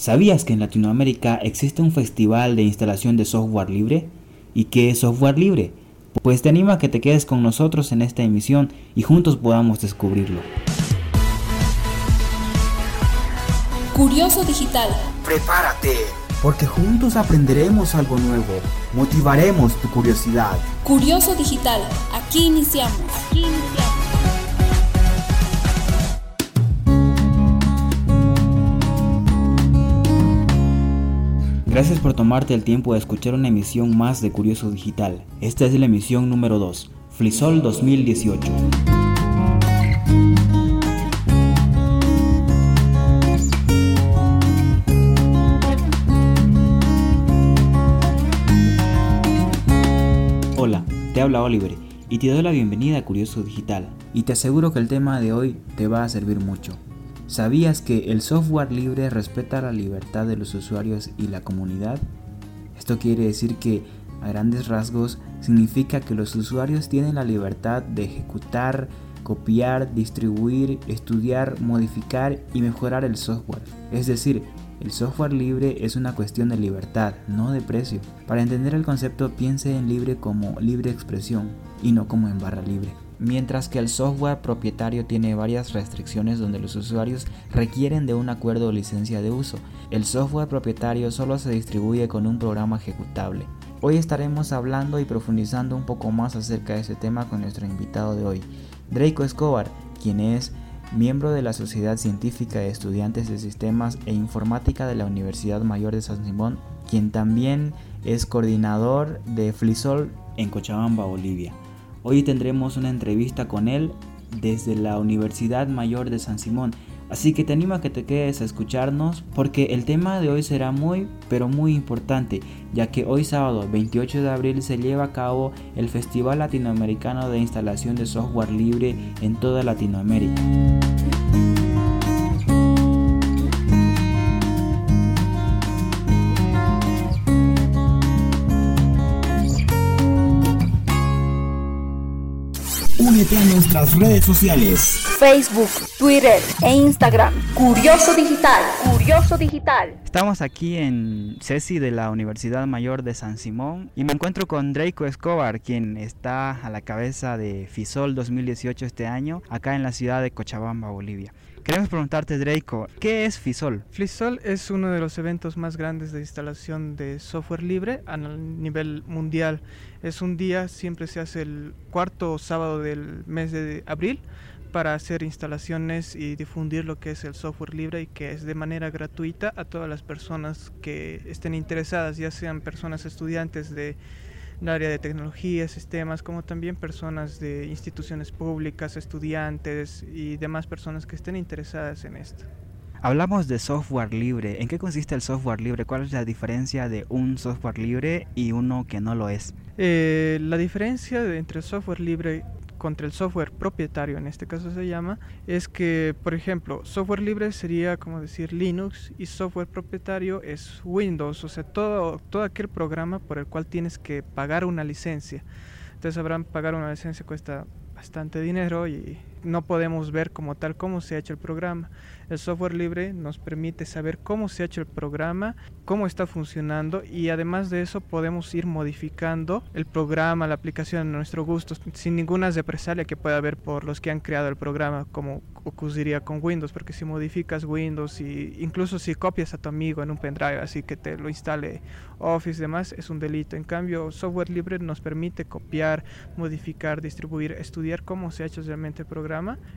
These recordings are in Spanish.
¿Sabías que en Latinoamérica existe un festival de instalación de software libre? ¿Y qué es software libre? Pues te animo a que te quedes con nosotros en esta emisión y juntos podamos descubrirlo. Curioso Digital. Prepárate, porque juntos aprenderemos algo nuevo, motivaremos tu curiosidad. Curioso Digital, aquí iniciamos. Aquí iniciamos. Gracias por tomarte el tiempo de escuchar una emisión más de Curioso Digital. Esta es la emisión número 2, Flisol 2018. Hola, te habla Oliver y te doy la bienvenida a Curioso Digital y te aseguro que el tema de hoy te va a servir mucho. ¿Sabías que el software libre respeta la libertad de los usuarios y la comunidad? Esto quiere decir que, a grandes rasgos, significa que los usuarios tienen la libertad de ejecutar, copiar, distribuir, estudiar, modificar y mejorar el software. Es decir, el software libre es una cuestión de libertad, no de precio. Para entender el concepto piense en libre como libre expresión y no como en barra libre mientras que el software propietario tiene varias restricciones donde los usuarios requieren de un acuerdo o licencia de uso. El software propietario solo se distribuye con un programa ejecutable. Hoy estaremos hablando y profundizando un poco más acerca de este tema con nuestro invitado de hoy, Draco Escobar, quien es miembro de la Sociedad Científica de Estudiantes de Sistemas e Informática de la Universidad Mayor de San Simón, quien también es coordinador de FLISOL en Cochabamba, Bolivia. Hoy tendremos una entrevista con él desde la Universidad Mayor de San Simón. Así que te animo a que te quedes a escucharnos porque el tema de hoy será muy pero muy importante ya que hoy sábado 28 de abril se lleva a cabo el Festival Latinoamericano de Instalación de Software Libre en toda Latinoamérica. Únete a nuestras redes sociales. Facebook, Twitter e Instagram. Curioso Digital. Curioso Digital. Estamos aquí en CESI de la Universidad Mayor de San Simón y me encuentro con Draco Escobar, quien está a la cabeza de FISOL 2018 este año, acá en la ciudad de Cochabamba, Bolivia. Queremos preguntarte, Draco, ¿qué es FISOL? FISOL es uno de los eventos más grandes de instalación de software libre a nivel mundial. Es un día, siempre se hace el cuarto sábado del mes de abril para hacer instalaciones y difundir lo que es el software libre y que es de manera gratuita a todas las personas que estén interesadas, ya sean personas estudiantes de el área de tecnología, sistemas, como también personas de instituciones públicas, estudiantes y demás personas que estén interesadas en esto. Hablamos de software libre. ¿En qué consiste el software libre? ¿Cuál es la diferencia de un software libre y uno que no lo es? Eh, la diferencia entre el software libre contra el software propietario, en este caso se llama, es que, por ejemplo, software libre sería como decir Linux y software propietario es Windows, o sea, todo, todo aquel programa por el cual tienes que pagar una licencia. Entonces sabrán, pagar una licencia cuesta bastante dinero y no podemos ver como tal cómo se ha hecho el programa. El software libre nos permite saber cómo se ha hecho el programa, cómo está funcionando y además de eso podemos ir modificando el programa, la aplicación a nuestro gusto, sin ninguna represalia que pueda haber por los que han creado el programa, como ocurriría con Windows, porque si modificas Windows y incluso si copias a tu amigo en un pendrive, así que te lo instale Office y demás, es un delito. En cambio, software libre nos permite copiar, modificar, distribuir, estudiar cómo se ha hecho realmente el programa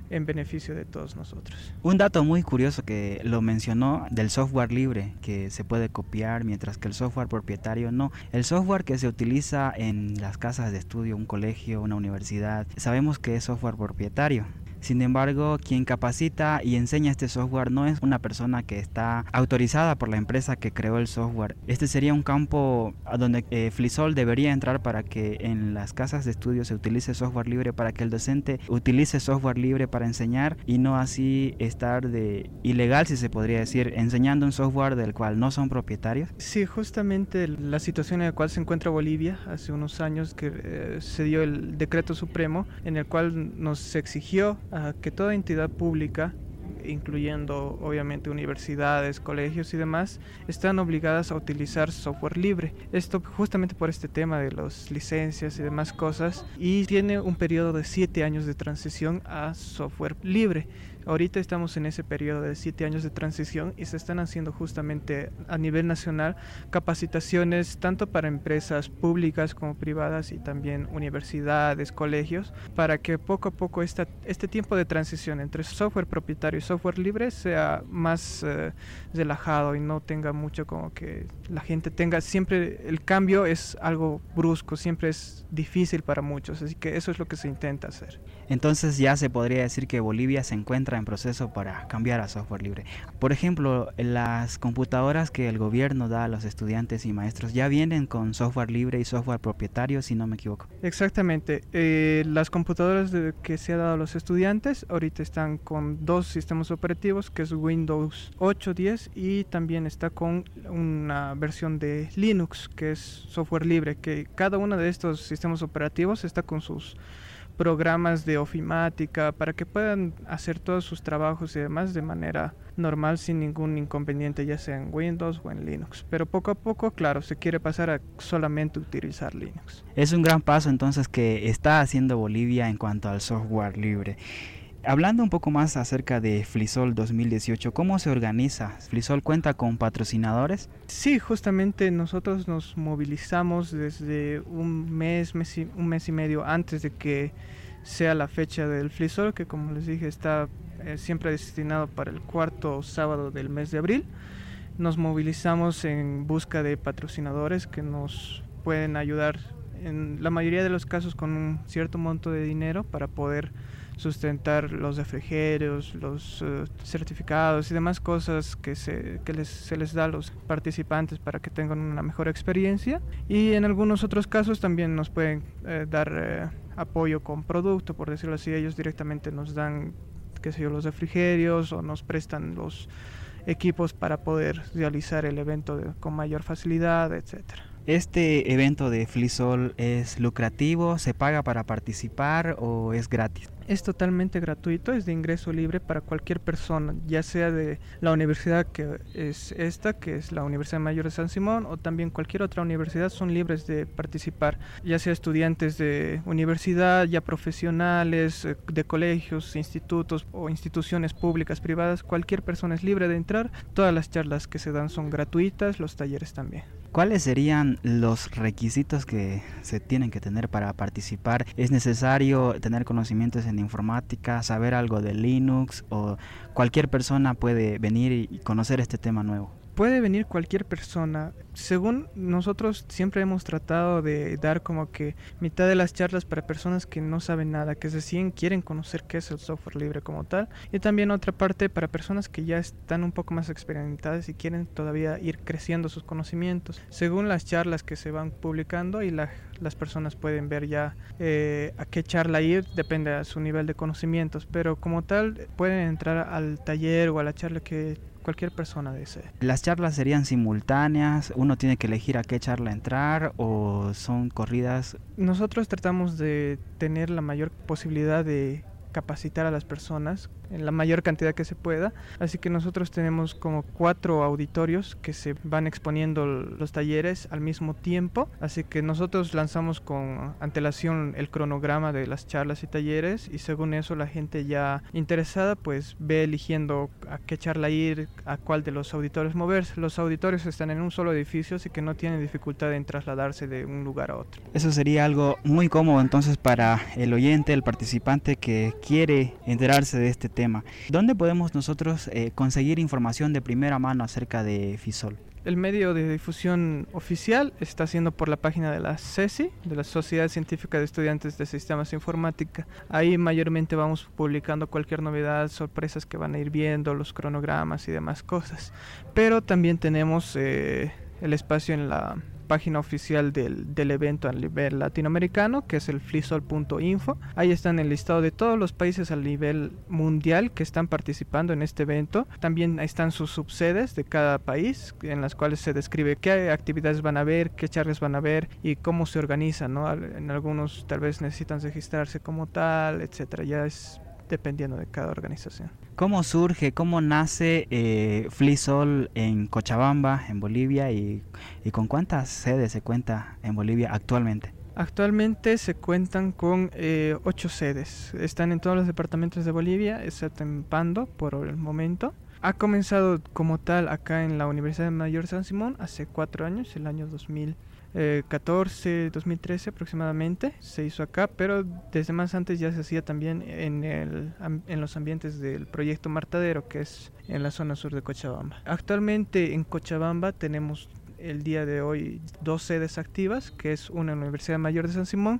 en beneficio de todos nosotros. Un dato muy curioso que lo mencionó del software libre que se puede copiar mientras que el software propietario no. El software que se utiliza en las casas de estudio, un colegio, una universidad, sabemos que es software propietario. Sin embargo, quien capacita y enseña este software no es una persona que está autorizada por la empresa que creó el software. Este sería un campo donde eh, Flisol debería entrar para que en las casas de estudio se utilice software libre, para que el docente utilice software libre para enseñar y no así estar de ilegal, si se podría decir, enseñando un software del cual no son propietarios. Sí, justamente la situación en la cual se encuentra Bolivia hace unos años que eh, se dio el decreto supremo en el cual nos exigió que toda entidad pública incluyendo obviamente universidades, colegios y demás, están obligadas a utilizar software libre. Esto justamente por este tema de las licencias y demás cosas. Y tiene un periodo de 7 años de transición a software libre. Ahorita estamos en ese periodo de siete años de transición y se están haciendo justamente a nivel nacional capacitaciones tanto para empresas públicas como privadas y también universidades, colegios, para que poco a poco esta, este tiempo de transición entre software propietario y software libre sea más eh, relajado y no tenga mucho como que la gente tenga siempre el cambio es algo brusco, siempre es difícil para muchos, así que eso es lo que se intenta hacer. Entonces ya se podría decir que Bolivia se encuentra en proceso para cambiar a software libre. Por ejemplo, las computadoras que el gobierno da a los estudiantes y maestros ya vienen con software libre y software propietario, si no me equivoco. Exactamente. Eh, las computadoras que se ha dado a los estudiantes ahorita están con dos sistemas operativos, que es Windows 8, 10 y también está con una versión de Linux, que es software libre, que cada uno de estos sistemas operativos está con sus programas de ofimática para que puedan hacer todos sus trabajos y demás de manera normal sin ningún inconveniente ya sea en Windows o en Linux. Pero poco a poco claro se quiere pasar a solamente utilizar Linux. Es un gran paso entonces que está haciendo Bolivia en cuanto al software libre Hablando un poco más acerca de Flisol 2018, ¿cómo se organiza? ¿Flisol cuenta con patrocinadores? Sí, justamente nosotros nos movilizamos desde un mes, un mes y medio antes de que sea la fecha del Flisol, que como les dije está eh, siempre destinado para el cuarto sábado del mes de abril. Nos movilizamos en busca de patrocinadores que nos pueden ayudar en la mayoría de los casos con un cierto monto de dinero para poder sustentar los refrigerios, los eh, certificados y demás cosas que, se, que les, se les da a los participantes para que tengan una mejor experiencia. Y en algunos otros casos también nos pueden eh, dar eh, apoyo con producto, por decirlo así, ellos directamente nos dan, qué sé yo, los refrigerios o nos prestan los equipos para poder realizar el evento con mayor facilidad, etcétera. ¿Este evento de Flisol es lucrativo? ¿Se paga para participar o es gratis? Es totalmente gratuito, es de ingreso libre para cualquier persona, ya sea de la universidad que es esta, que es la Universidad Mayor de San Simón, o también cualquier otra universidad, son libres de participar, ya sea estudiantes de universidad, ya profesionales, eh, de colegios, institutos o instituciones públicas, privadas, cualquier persona es libre de entrar. Todas las charlas que se dan son gratuitas, los talleres también. ¿Cuáles serían los requisitos que se tienen que tener para participar? ¿Es necesario tener conocimientos en informática, saber algo de Linux o cualquier persona puede venir y conocer este tema nuevo? Puede venir cualquier persona. Según nosotros siempre hemos tratado de dar como que mitad de las charlas para personas que no saben nada, que recién quieren conocer qué es el software libre como tal, y también otra parte para personas que ya están un poco más experimentadas y quieren todavía ir creciendo sus conocimientos. Según las charlas que se van publicando y las personas pueden ver ya eh, a qué charla ir, depende de su nivel de conocimientos, pero como tal pueden entrar al taller o a la charla que cualquier persona desee. ¿Las charlas serían simultáneas? ¿Uno tiene que elegir a qué charla entrar o son corridas? Nosotros tratamos de tener la mayor posibilidad de capacitar a las personas en la mayor cantidad que se pueda. Así que nosotros tenemos como cuatro auditorios que se van exponiendo los talleres al mismo tiempo. Así que nosotros lanzamos con antelación el cronograma de las charlas y talleres y según eso la gente ya interesada pues ve eligiendo a qué charla ir, a cuál de los auditorios moverse. Los auditorios están en un solo edificio así que no tienen dificultad en trasladarse de un lugar a otro. Eso sería algo muy cómodo entonces para el oyente, el participante que quiere enterarse de este tema. ¿Dónde podemos nosotros eh, conseguir información de primera mano acerca de FISOL? El medio de difusión oficial está siendo por la página de la CESI, de la Sociedad Científica de Estudiantes de Sistemas Informática. Ahí mayormente vamos publicando cualquier novedad, sorpresas que van a ir viendo, los cronogramas y demás cosas. Pero también tenemos eh, el espacio en la página oficial del, del, evento a nivel latinoamericano, que es el flisol.info. Ahí están el listado de todos los países a nivel mundial que están participando en este evento. También están sus subsedes de cada país, en las cuales se describe qué actividades van a haber, qué charlas van a haber y cómo se organizan. ¿no? En algunos tal vez necesitan registrarse como tal, etcétera. Ya es dependiendo de cada organización. ¿Cómo surge, cómo nace eh, FliSol en Cochabamba, en Bolivia, y, con cuántas sedes se cuenta en Bolivia actualmente? Actualmente se cuentan con eh, ocho sedes. Están en todos los departamentos de Bolivia, excepto en Pando por el momento. Ha comenzado como tal acá en la Universidad Mayor San Simón hace cuatro años, el año 2000. 14, 2013 aproximadamente se hizo acá, pero desde más antes ya se hacía también en, el, en los ambientes del proyecto Martadero, que es en la zona sur de Cochabamba. Actualmente en Cochabamba tenemos el día de hoy dos sedes activas, que es una en la Universidad Mayor de San Simón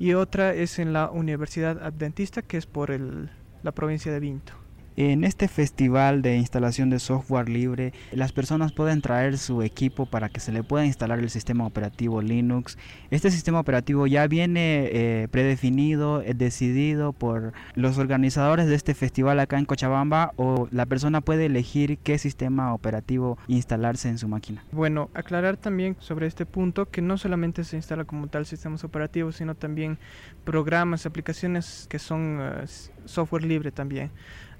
y otra es en la Universidad Adventista, que es por el, la provincia de Vinto. En este festival de instalación de software libre, las personas pueden traer su equipo para que se le pueda instalar el sistema operativo Linux. Este sistema operativo ya viene eh, predefinido, eh, decidido por los organizadores de este festival acá en Cochabamba o la persona puede elegir qué sistema operativo instalarse en su máquina. Bueno, aclarar también sobre este punto que no solamente se instala como tal sistemas operativos, sino también programas, aplicaciones que son eh, software libre también.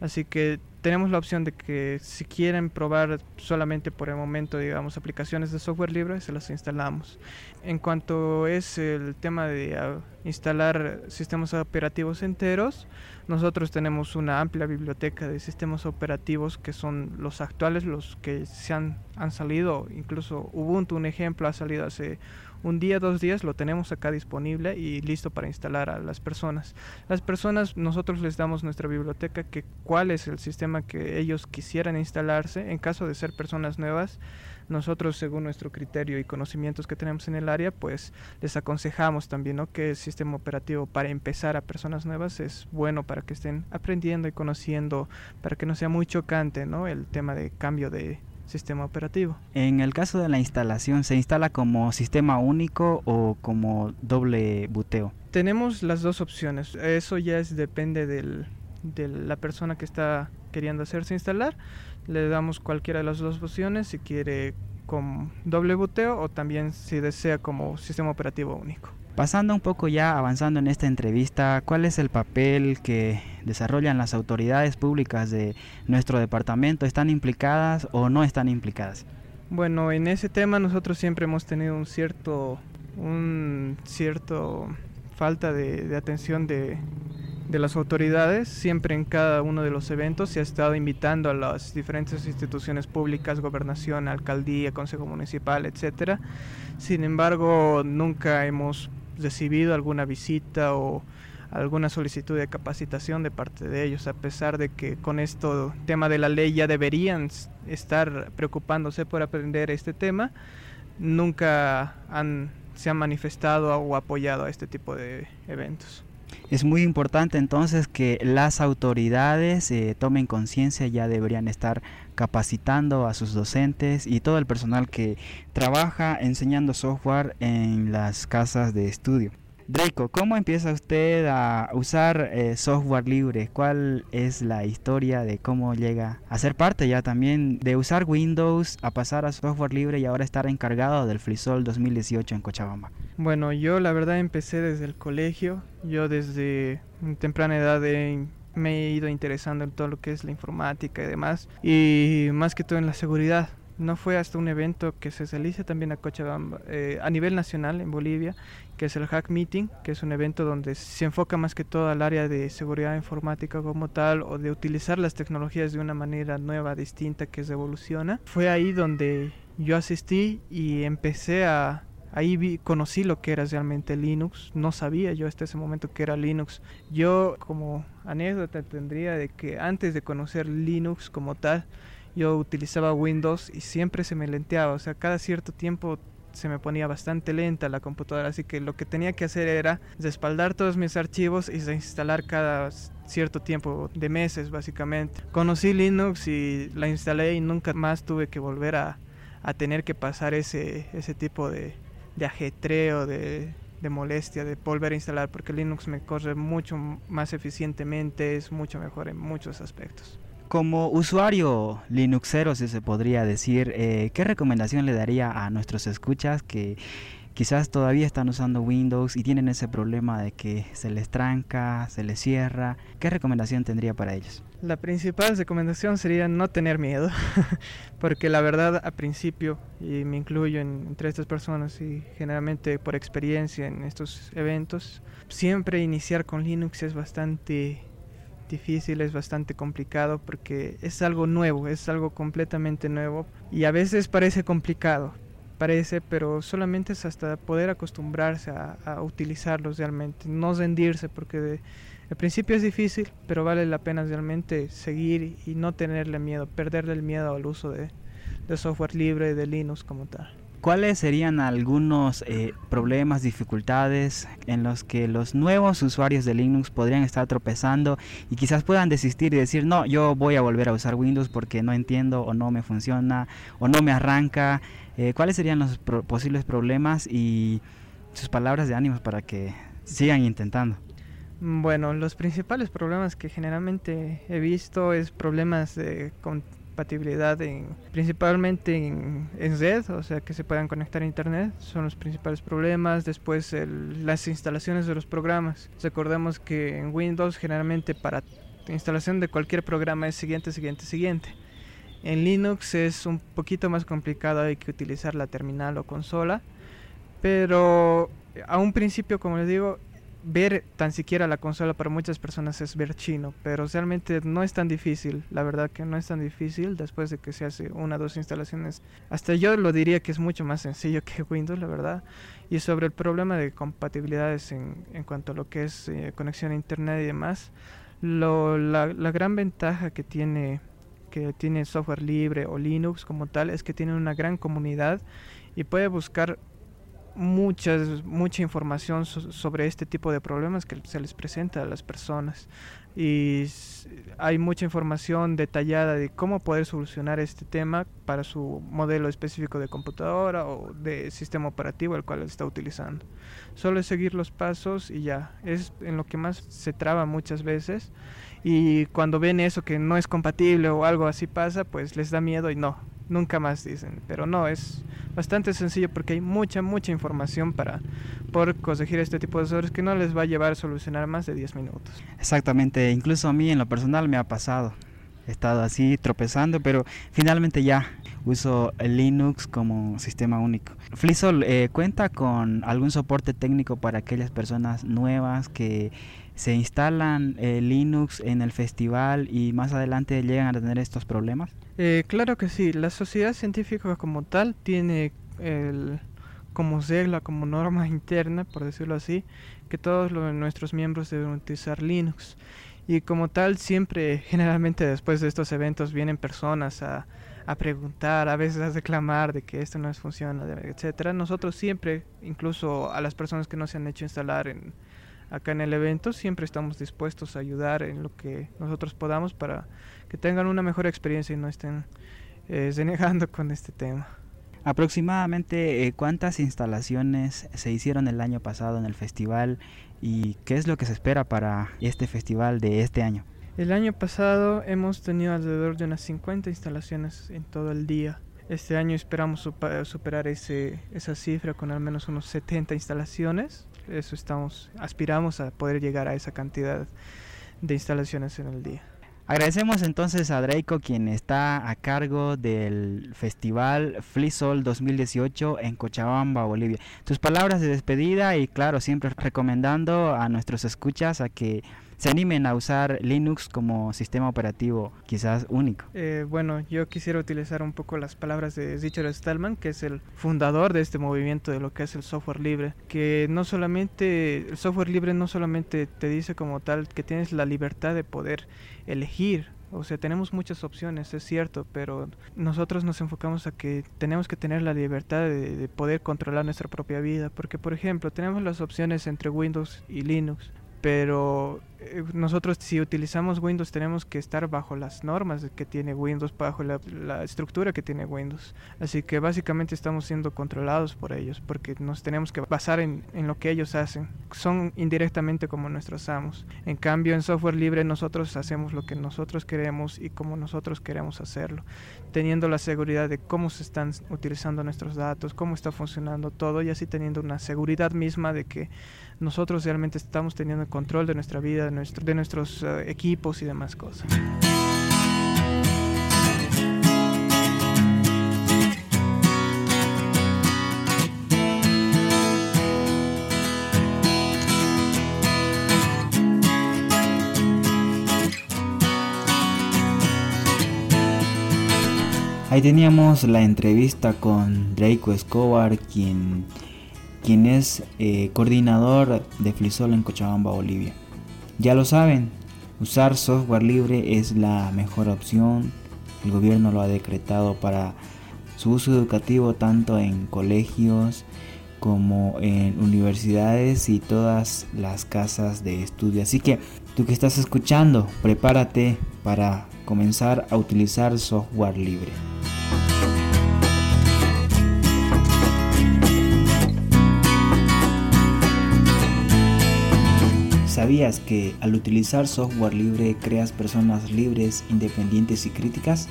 Así que tenemos la opción de que si quieren probar solamente por el momento, digamos, aplicaciones de software libre, se las instalamos. En cuanto es el tema de ah, instalar sistemas operativos enteros, nosotros tenemos una amplia biblioteca de sistemas operativos que son los actuales, los que se han, han salido, incluso Ubuntu, un ejemplo, ha salido hace un día, dos días lo tenemos acá disponible y listo para instalar a las personas. Las personas, nosotros les damos nuestra biblioteca, que cuál es el sistema que ellos quisieran instalarse. En caso de ser personas nuevas, nosotros según nuestro criterio y conocimientos que tenemos en el área, pues les aconsejamos también ¿no? que el sistema operativo para empezar a personas nuevas es bueno para que estén aprendiendo y conociendo, para que no sea muy chocante ¿no? el tema de cambio de, sistema operativo. En el caso de la instalación, ¿se instala como sistema único o como doble buteo? Tenemos las dos opciones. Eso ya es, depende del, de la persona que está queriendo hacerse instalar. Le damos cualquiera de las dos opciones si quiere con doble buteo o también si desea como sistema operativo único. Pasando un poco ya avanzando en esta entrevista, ¿cuál es el papel que desarrollan las autoridades públicas de nuestro departamento? ¿Están implicadas o no están implicadas? Bueno, en ese tema nosotros siempre hemos tenido un cierto, un cierto falta de, atención de, de las autoridades. Siempre en cada uno de los eventos se ha estado invitando a las diferentes instituciones públicas, gobernación, alcaldía, consejo municipal, etcétera. Sin embargo, nunca hemos recibido alguna visita o alguna solicitud de capacitación de parte de ellos, a pesar de que con esto tema de la ley ya deberían estar preocupándose por aprender este tema, nunca han, se han manifestado o apoyado a este tipo de eventos. Es muy importante entonces que las autoridades eh, tomen conciencia, ya deberían estar capacitando a sus docentes y todo el personal que trabaja enseñando software en las casas de estudio. Draco, ¿cómo empieza usted a usar eh, software libre? ¿Cuál es la historia de cómo llega a ser parte ya también de usar Windows a pasar a software libre y ahora estar encargado del FreeSol 2018 en Cochabamba? Bueno, yo la verdad empecé desde el colegio. Yo desde temprana edad me he ido interesando en todo lo que es la informática y demás. Y más que todo en la seguridad no fue hasta un evento que se realiza también a Cochabamba, eh, a nivel nacional en Bolivia, que es el Hack Meeting, que es un evento donde se enfoca más que todo al área de seguridad informática como tal o de utilizar las tecnologías de una manera nueva, distinta, que se evoluciona. Fue ahí donde yo asistí y empecé a... Ahí vi, conocí lo que era realmente Linux, no sabía yo hasta ese momento que era Linux. Yo como anécdota tendría de que antes de conocer Linux como tal, yo utilizaba Windows y siempre se me lenteaba, o sea, cada cierto tiempo se me ponía bastante lenta la computadora, así que lo que tenía que hacer era respaldar todos mis archivos y reinstalar cada cierto tiempo de meses básicamente. Conocí Linux y la instalé y nunca más tuve que volver a, tener que pasar ese, ese tipo de, de ajetreo, de, de molestia, de volver a instalar, porque Linux me corre mucho más eficientemente, es mucho mejor en muchos aspectos. Como usuario Linuxero, si se podría decir, eh, ¿qué recomendación le daría a nuestros escuchas que quizás todavía están usando Windows y tienen ese problema de que se les tranca, se les cierra. ¿Qué recomendación tendría para ellos? La principal recomendación sería no tener miedo, porque la verdad a principio, y me incluyo entre estas personas y generalmente por experiencia en estos eventos, siempre iniciar con Linux es bastante difícil, es bastante complicado porque es algo nuevo, es algo completamente nuevo y a veces parece complicado, parece, pero solamente es hasta poder acostumbrarse a, utilizarlos realmente, no rendirse porque... Al principio es difícil, pero vale la pena realmente seguir y no tenerle miedo, perderle el miedo al uso de, software libre de Linux como tal. ¿Cuáles serían algunos eh, problemas, dificultades en los que los nuevos usuarios de Linux podrían estar tropezando y quizás puedan desistir y decir, no, yo voy a volver a usar Windows porque no entiendo o no me funciona o no me arranca? Eh, ¿Cuáles serían los posibles problemas y sus palabras de ánimo para que sigan intentando? Bueno, los principales problemas que generalmente he visto es problemas de compatibilidad principalmente en, red, o sea que se puedan conectar a internet, son los principales problemas. Después las instalaciones de los programas. Recordemos que en Windows generalmente para instalación de cualquier programa es siguiente, siguiente, siguiente. En Linux es un poquito más complicado, hay que utilizar la terminal o consola, pero a un principio, como les digo, ver tan siquiera la consola para muchas personas es ver chino, pero realmente no es tan difícil, la verdad que no es tan difícil después de que se hace una o dos instalaciones. Hasta yo lo diría que es mucho más sencillo que Windows, la verdad. Y sobre el problema de compatibilidades en, en cuanto a lo que es eh, conexión a internet y demás, lo, la, la gran ventaja que tiene que tiene software libre o Linux como tal es que tiene una gran comunidad y puede buscar muchas, mucha información sobre este tipo de problemas que se les presenta a las personas. Y hay mucha información detallada de cómo poder solucionar este tema para su modelo específico de computadora o de sistema operativo el cual está utilizando. Solo es seguir los pasos y ya, es en lo que más se traba muchas veces. Y cuando ven eso que no es compatible o algo así pasa, pues les da miedo y no, nunca más dicen, pero no, es bastante sencillo porque hay mucha, mucha información para poder corregir este tipo de errores que no les va a llevar a solucionar más de 10 minutos. Exactamente, incluso a mí en lo personal me ha pasado. He estado así tropezando, pero finalmente ya uso Linux como sistema único. Flisol eh, cuenta con algún soporte técnico para aquellas personas nuevas que se instalan eh, Linux en el festival y más adelante llegan a tener estos problemas. Eh, claro que sí, la sociedad científica como tal tiene el, como regla, como norma interna, por decirlo así, que todos nuestros miembros deben utilizar Linux. Y como tal, siempre, generalmente después de estos eventos, vienen personas a, a preguntar, a veces a reclamar de que esto no funciona, etcétera. Nosotros siempre, incluso a las personas que no se han hecho instalar en, acá en el evento, siempre estamos dispuestos a ayudar en lo que nosotros podamos para que tengan una mejor experiencia y no estén eh, denegando con este tema. Aproximadamente eh, cuántas instalaciones se hicieron el año pasado en el festival y qué es lo que se espera para este festival de este año. El año pasado hemos tenido alrededor de unas 50 instalaciones en todo el día. Este año esperamos superar ese, esa cifra con al menos unos 70 instalaciones. Eso estamos, aspiramos a poder llegar a esa cantidad de instalaciones en el día. Agradecemos entonces a Draco quien está a cargo del festival Flisol 2018 en Cochabamba, Bolivia. Tus palabras de despedida y claro, siempre recomendando a nuestros escuchas a que se animen a usar Linux como sistema operativo quizás único. Eh, bueno, yo quisiera utilizar un poco las palabras de Richard Stallman, que es el fundador de este movimiento de lo que es el software libre, que no solamente, el software libre no solamente te dice como tal que tienes la libertad de poder elegir o sea, tenemos muchas opciones, es cierto, pero nosotros nos enfocamos a que tenemos que tener la libertad de, de, poder controlar nuestra propia vida. Porque, por ejemplo, tenemos las opciones entre Windows y Linux, pero nosotros si utilizamos Windows tenemos que estar bajo las normas que tiene Windows, bajo la, estructura que tiene Windows. Así que básicamente estamos siendo controlados por ellos porque nos tenemos que basar en, en lo que ellos hacen. Son indirectamente como nuestros amos. En cambio, en software libre nosotros hacemos lo que nosotros queremos y como nosotros queremos hacerlo, teniendo la seguridad de cómo se están utilizando nuestros datos, cómo está funcionando todo y así teniendo una seguridad misma de que nosotros realmente estamos teniendo el control de nuestra vida, de, nuestro, de nuestros eh, equipos y demás cosas. Ahí teníamos la entrevista con Draco Escobar, quien quien es eh, coordinador de Flisol en Cochabamba, Bolivia. Ya lo saben, usar software libre es la mejor opción. El gobierno lo ha decretado para su uso educativo tanto en colegios como en universidades y todas las casas de estudio. Así que tú que estás escuchando, prepárate para comenzar a utilizar software libre. ¿Sabías que al utilizar software libre creas personas libres, independientes y críticas?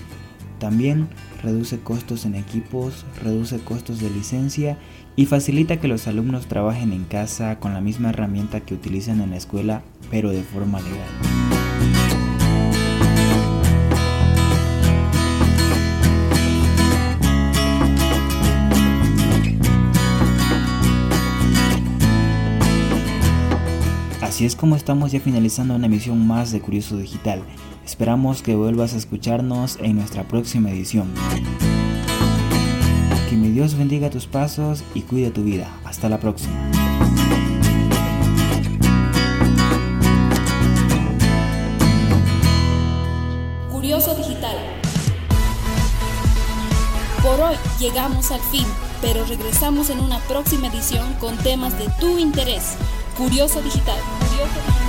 También reduce costos en equipos, reduce costos de licencia y facilita que los alumnos trabajen en casa con la misma herramienta que utilizan en la escuela, pero de forma legal. Así es como estamos ya finalizando una emisión más de Curioso Digital. Esperamos que vuelvas a escucharnos en nuestra próxima edición. Que mi Dios bendiga tus pasos y cuide tu vida. Hasta la próxima. Curioso Digital. Por hoy llegamos al fin, pero regresamos en una próxima edición con temas de tu interés. Curioso Digital. Curioso Digital.